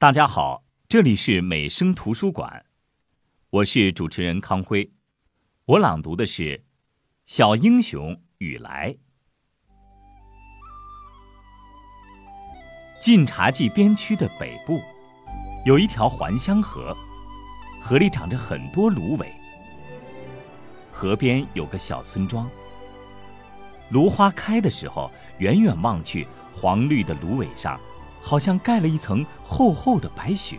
大家好，这里是美声图书馆，我是主持人康辉，我朗读的是《小英雄雨来》。晋察冀边区的北部，有一条还乡河，河里长着很多芦苇。河边有个小村庄，芦花开的时候，远远望去，黄绿的芦苇上。好像盖了一层厚厚的白雪。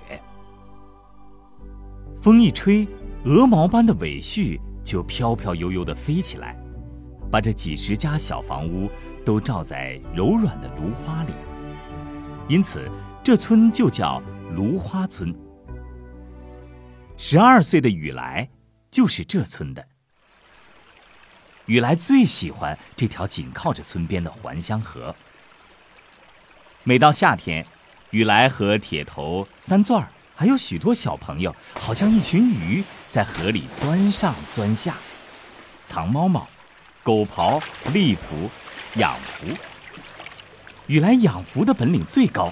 风一吹，鹅毛般的苇絮就飘飘悠悠地飞起来，把这几十家小房屋都罩在柔软的芦花里。因此，这村就叫芦花村。十二岁的雨来就是这村的。雨来最喜欢这条紧靠着村边的还乡河。每到夏天，雨来和铁头、三钻儿，还有许多小朋友，好像一群鱼，在河里钻上钻下。藏猫猫、狗刨、立浮、养浮。雨来养浮的本领最高，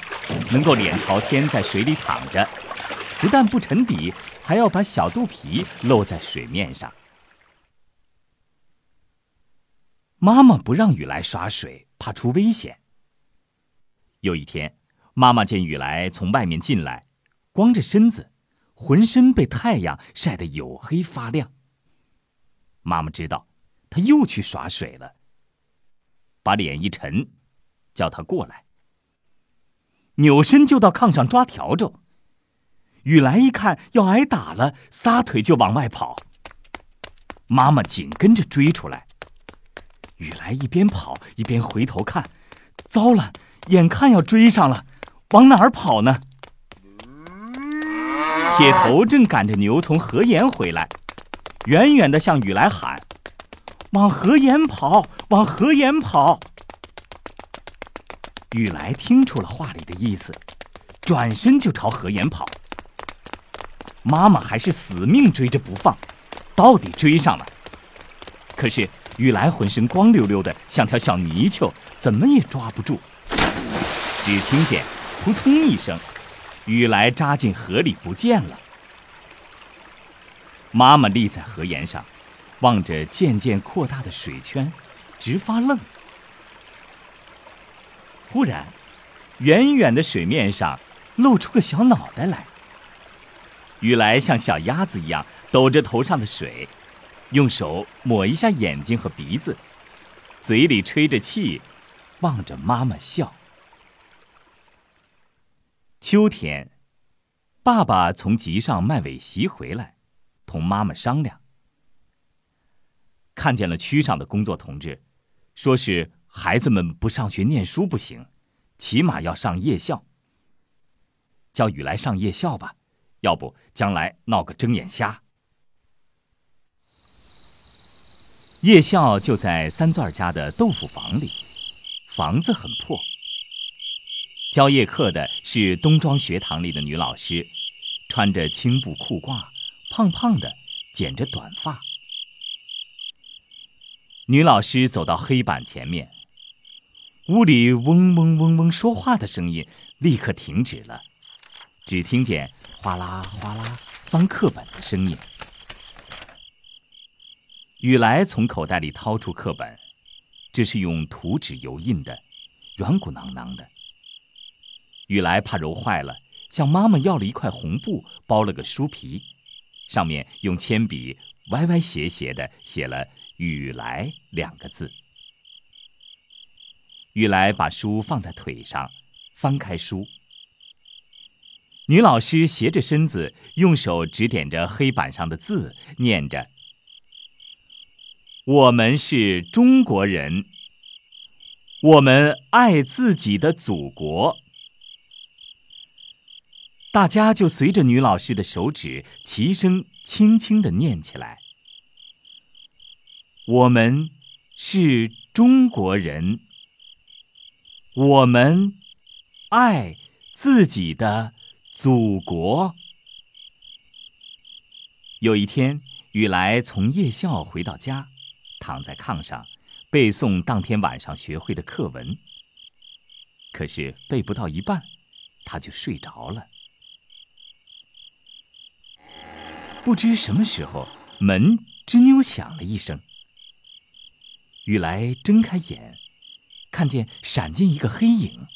能够脸朝天在水里躺着，不但不沉底，还要把小肚皮露在水面上。妈妈不让雨来耍水，怕出危险。有一天，妈妈见雨来从外面进来，光着身子，浑身被太阳晒得黝黑发亮。妈妈知道，他又去耍水了。把脸一沉，叫他过来。扭身就到炕上抓笤帚。雨来一看要挨打了，撒腿就往外跑。妈妈紧跟着追出来。雨来一边跑一边回头看，糟了！眼看要追上了，往哪儿跑呢？铁头正赶着牛从河沿回来，远远的向雨来喊：“往河沿跑，往河沿跑！”雨来听出了话里的意思，转身就朝河沿跑。妈妈还是死命追着不放，到底追上了。可是雨来浑身光溜溜的，像条小泥鳅，怎么也抓不住。只听见“扑通”一声，雨来扎进河里不见了。妈妈立在河沿上，望着渐渐扩大的水圈，直发愣。忽然，远远的水面上露出个小脑袋来。雨来像小鸭子一样抖着头上的水，用手抹一下眼睛和鼻子，嘴里吹着气，望着妈妈笑。秋天，爸爸从集上卖尾席回来，同妈妈商量。看见了区上的工作同志，说是孩子们不上学念书不行，起码要上夜校。叫雨来上夜校吧，要不将来闹个睁眼瞎。夜校就在三钻家的豆腐房里，房子很破。教夜课的是东庄学堂里的女老师，穿着青布裤褂，胖胖的，剪着短发。女老师走到黑板前面，屋里嗡嗡嗡嗡说话的声音立刻停止了，只听见哗啦哗啦翻课本的声音。雨来从口袋里掏出课本，这是用图纸油印的，软鼓囊囊的。雨来怕揉坏了，向妈妈要了一块红布，包了个书皮，上面用铅笔歪歪斜斜的写了“雨来”两个字。雨来把书放在腿上，翻开书。女老师斜着身子，用手指点着黑板上的字，念着：“我们是中国人，我们爱自己的祖国。”大家就随着女老师的手指，齐声轻轻的念起来：“我们是中国人，我们爱自己的祖国。”有一天，雨来从夜校回到家，躺在炕上背诵当天晚上学会的课文。可是背不到一半，他就睡着了。不知什么时候，门吱扭响了一声。雨来睁开眼，看见闪进一个黑影。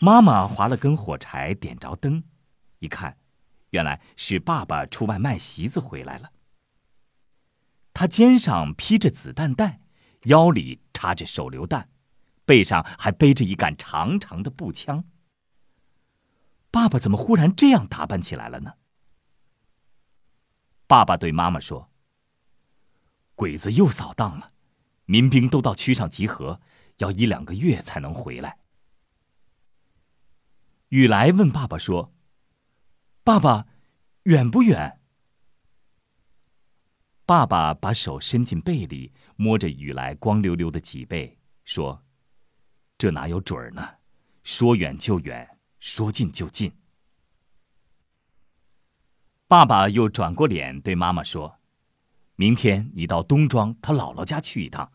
妈妈划了根火柴，点着灯，一看，原来是爸爸出外卖席子回来了。他肩上披着子弹袋，腰里插着手榴弹，背上还背着一杆长长的步枪。爸爸怎么忽然这样打扮起来了呢？爸爸对妈妈说：“鬼子又扫荡了，民兵都到区上集合，要一两个月才能回来。”雨来问爸爸说：“爸爸，远不远？”爸爸把手伸进背里，摸着雨来光溜溜的脊背，说：“这哪有准儿呢？说远就远，说近就近。”爸爸又转过脸对妈妈说：“明天你到东庄他姥姥家去一趟，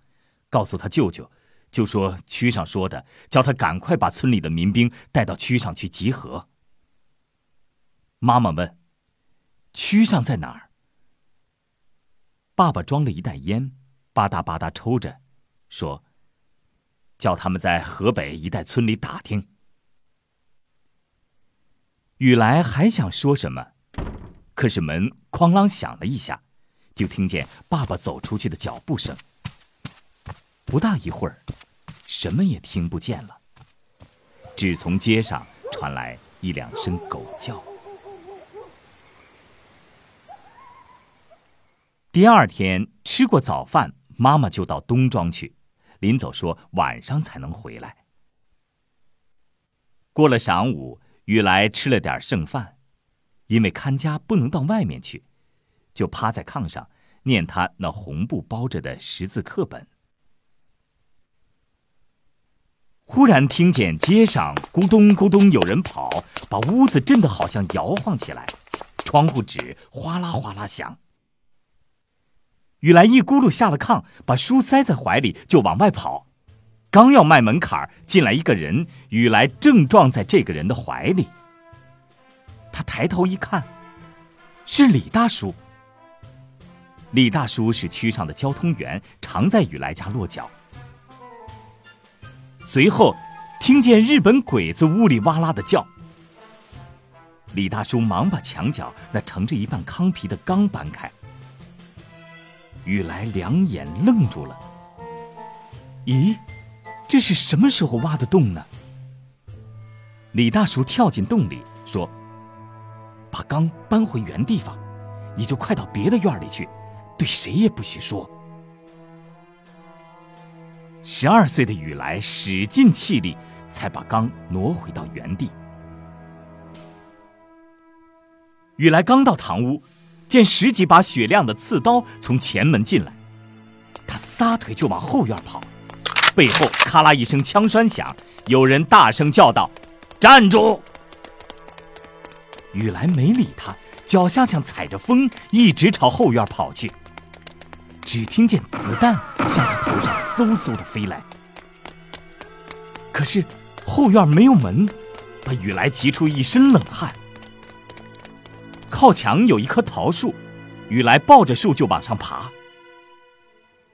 告诉他舅舅。”就说区上说的，叫他赶快把村里的民兵带到区上去集合。妈妈问：“区上在哪儿？”爸爸装了一袋烟，吧嗒吧嗒抽着，说：“叫他们在河北一带村里打听。”雨来还想说什么，可是门哐啷响了一下，就听见爸爸走出去的脚步声。不大一会儿。什么也听不见了，只从街上传来一两声狗叫。第二天吃过早饭，妈妈就到东庄去，临走说晚上才能回来。过了晌午，雨来吃了点剩饭，因为看家不能到外面去，就趴在炕上念他那红布包着的识字课本。忽然听见街上咕咚咕咚有人跑，把屋子震得好像摇晃起来，窗户纸哗啦哗啦响。雨来一咕噜下了炕，把书塞在怀里就往外跑，刚要迈门槛进来一个人，雨来正撞在这个人的怀里。他抬头一看，是李大叔。李大叔是区上的交通员，常在雨来家落脚。随后，听见日本鬼子呜里哇啦的叫。李大叔忙把墙角那盛着一半糠皮的缸搬开。雨来两眼愣住了。咦，这是什么时候挖的洞呢？李大叔跳进洞里说：“把缸搬回原地方，你就快到别的院里去，对谁也不许说。”十二岁的雨来使尽气力，才把缸挪回到原地。雨来刚到堂屋，见十几把雪亮的刺刀从前门进来，他撒腿就往后院跑，背后咔啦一声枪栓响，有人大声叫道：“站住！”雨来没理他，脚下像踩着风，一直朝后院跑去。只听见子弹向他头上嗖嗖的飞来，可是后院没有门，把雨来急出一身冷汗。靠墙有一棵桃树，雨来抱着树就往上爬。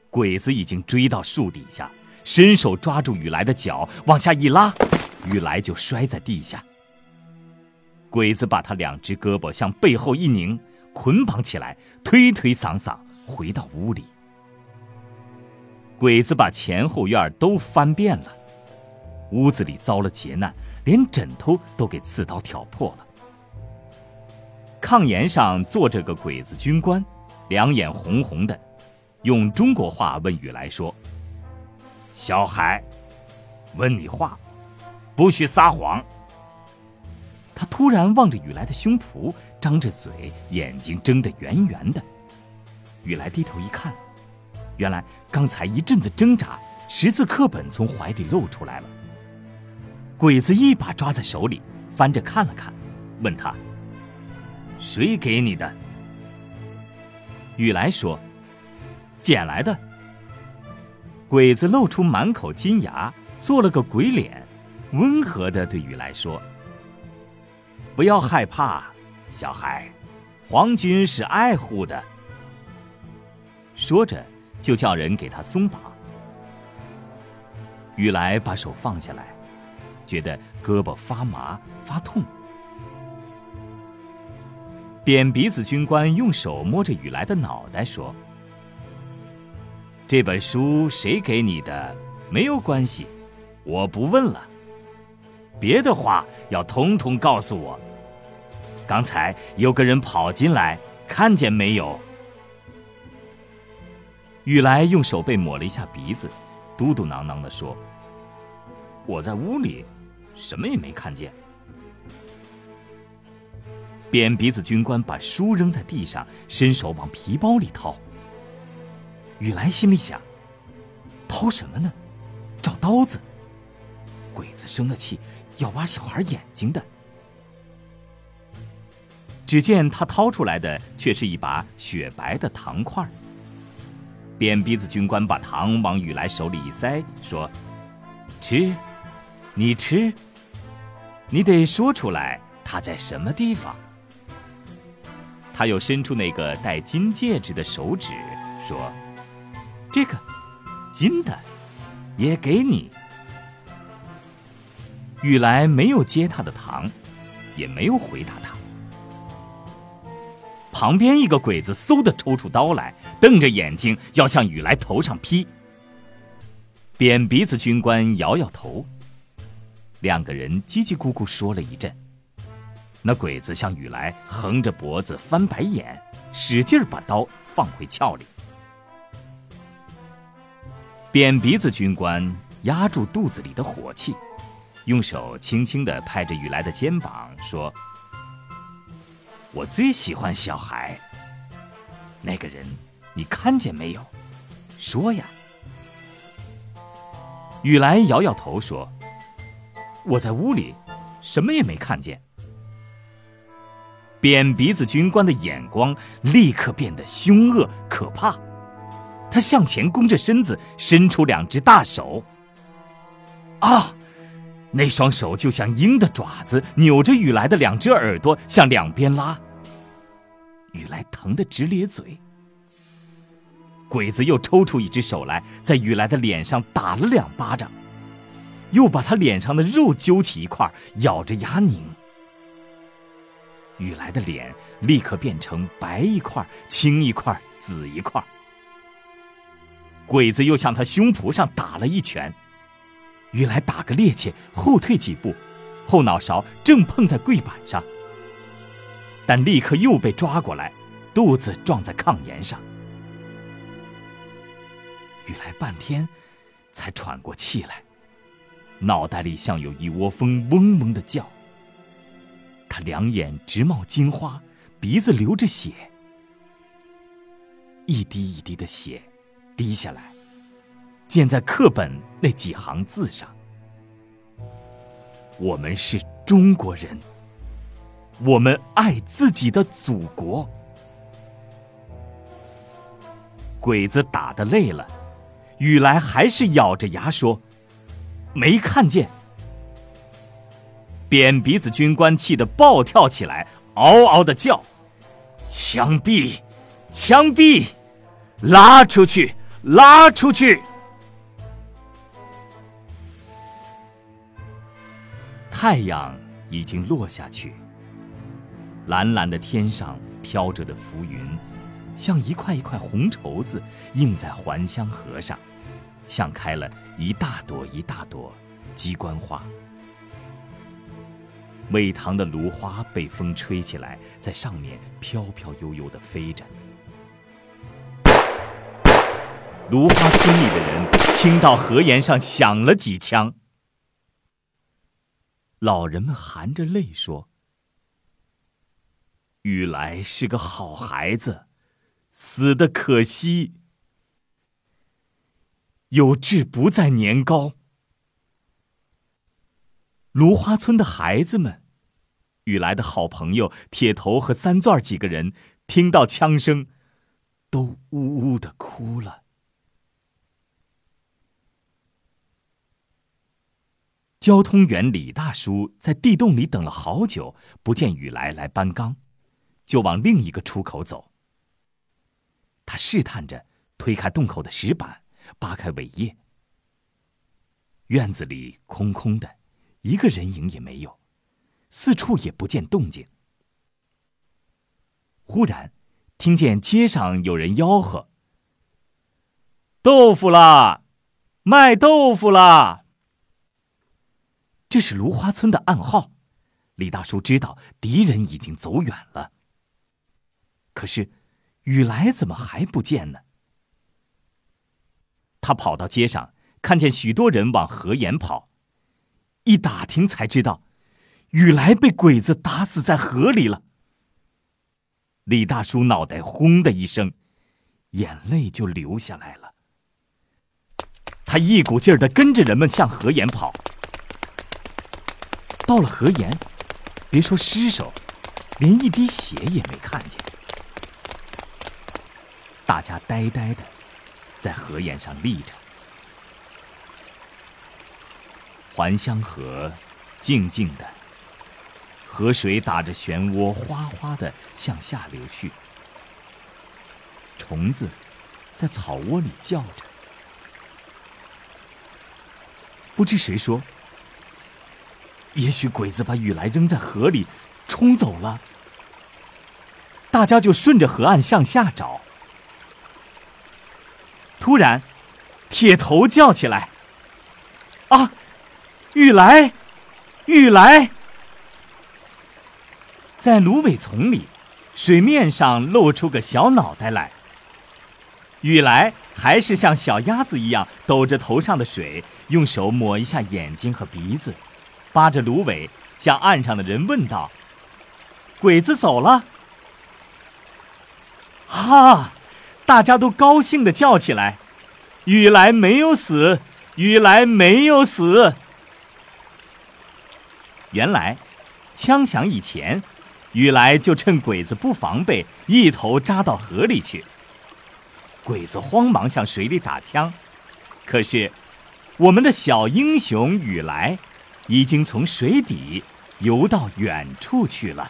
鬼子已经追到树底下，伸手抓住雨来的脚，往下一拉，雨来就摔在地下。鬼子把他两只胳膊向背后一拧，捆绑起来，推推搡搡。回到屋里，鬼子把前后院都翻遍了，屋子里遭了劫难，连枕头都给刺刀挑破了。炕沿上坐着个鬼子军官，两眼红红的，用中国话问雨来说：“小孩，问你话，不许撒谎。”突然望着雨来的胸脯，张着嘴，眼睛睁得圆圆的。雨来低头一看，原来刚才一阵子挣扎，识字课本从怀里露出来了。鬼子一把抓在手里，翻着看了看，问他：“谁给你的？”雨来说：“捡来的。”鬼子露出满口金牙，做了个鬼脸，温和的对雨来说：“不要害怕，小孩，皇军是爱护的。说着，就叫人给他松绑。雨来把手放下来，觉得胳膊发麻发痛。扁鼻子军官用手摸着雨来的脑袋说：“这本书谁给你的？没有关系，我不问了。别的话要统统告诉我。刚才有个人跑进来，看见没有？”雨来用手背抹了一下鼻子，嘟嘟囔囔的说：“我在屋里，什么也没看见。”扁鼻子军官把书扔在地上，伸手往皮包里掏。雨来心里想：掏什么呢？找刀子？鬼子生了气，要挖小孩眼睛的。只见他掏出来的却是一把雪白的糖块。扁鼻子军官把糖往雨来手里一塞，说：“吃，你吃。你得说出来，它在什么地方。”他又伸出那个戴金戒指的手指，说：“这个，金的，也给你。”雨来没有接他的糖，也没有回答他。旁边一个鬼子嗖的抽出刀来，瞪着眼睛要向雨来头上劈。扁鼻子军官摇摇头，两个人叽叽咕咕说了一阵。那鬼子向雨来横着脖子翻白眼，使劲把刀放回鞘里。扁鼻子军官压住肚子里的火气，用手轻轻的拍着雨来的肩膀，说：“我最喜欢小孩。那个人，你看见没有？说呀。”雨来摇摇头说：“我在屋里，什么也没看见。”扁鼻子军官的眼光立刻变得凶恶可怕，他向前弓着身子，伸出两只大手。啊，那双手就像鹰的爪子，扭着雨来的两只耳朵向两边拉。雨来疼得直咧嘴。鬼子又抽出一只手来，在雨来的脸上打了两巴掌，又把他脸上的肉揪起一块，咬着牙拧。雨来的脸立刻变成白一块、青一块、紫一块。鬼子又向他胸脯上打了一拳，雨来打个趔趄，后退几步，后脑勺正碰在柜板上，但立刻又被抓过来，肚子撞在炕沿上。雨来半天，才喘过气来，脑袋里像有一窝蜂嗡嗡的叫。他两眼直冒金花，鼻子流着血，一滴一滴的血滴下来，溅在课本那几行字上。我们是中国人，我们爱自己的祖国。鬼子打的累了，雨来还是咬着牙说：“没看见。”扁鼻子军官气得暴跳起来，嗷嗷的叫：“枪毙！枪毙！拉出去！拉出去！”太阳已经落下去，蓝蓝的天上飘着的浮云，像一块一块红绸子印在还乡河上，像开了一大朵一大朵鸡冠花。苇塘的芦花被风吹起来，在上面飘飘悠悠的飞着。芦花村里的人听到河沿上响了几枪，老人们含着泪说：“雨来是个好孩子，死的可惜。有志不在年高。”芦花村的孩子们。雨来的好朋友铁头和三钻几个人听到枪声，都呜呜的哭了。交通员李大叔在地洞里等了好久，不见雨来来搬缸，就往另一个出口走。他试探着推开洞口的石板，扒开尾叶。院子里空空的，一个人影也没有，四处也不见动静。忽然，听见街上有人吆喝：“豆腐啦，卖豆腐啦！”这是芦花村的暗号。李大叔知道敌人已经走远了。可是，雨来怎么还不见呢？他跑到街上，看见许多人往河沿跑，一打听才知道，雨来被鬼子打死在河里了。李大叔脑袋轰的一声，眼泪就流下来了。他一股劲儿的跟着人们向河沿跑，到了河沿。别说尸首，连一滴血也没看见。大家呆呆的在河沿上立着。还乡河静静的，河水打着漩涡，哗哗的向下流去。虫子在草窝里叫着。不知谁说。也许鬼子把雨来扔在河里，冲走了。大家就顺着河岸向下找。突然，铁头叫起来：“啊，雨来，雨来！”在芦苇丛里，水面上露出个小脑袋来。雨来还是像小鸭子一样抖着头上的水，用手抹一下眼睛和鼻子。扒着芦苇，向岸上的人问道：“鬼子走了？”哈！大家都高兴的叫起来：“雨来没有死，雨来没有死。”原来，枪响以前，雨来就趁鬼子不防备，一头扎到河里去。鬼子慌忙向水里打枪，可是，我们的小英雄雨来。已经从水底游到远处去了。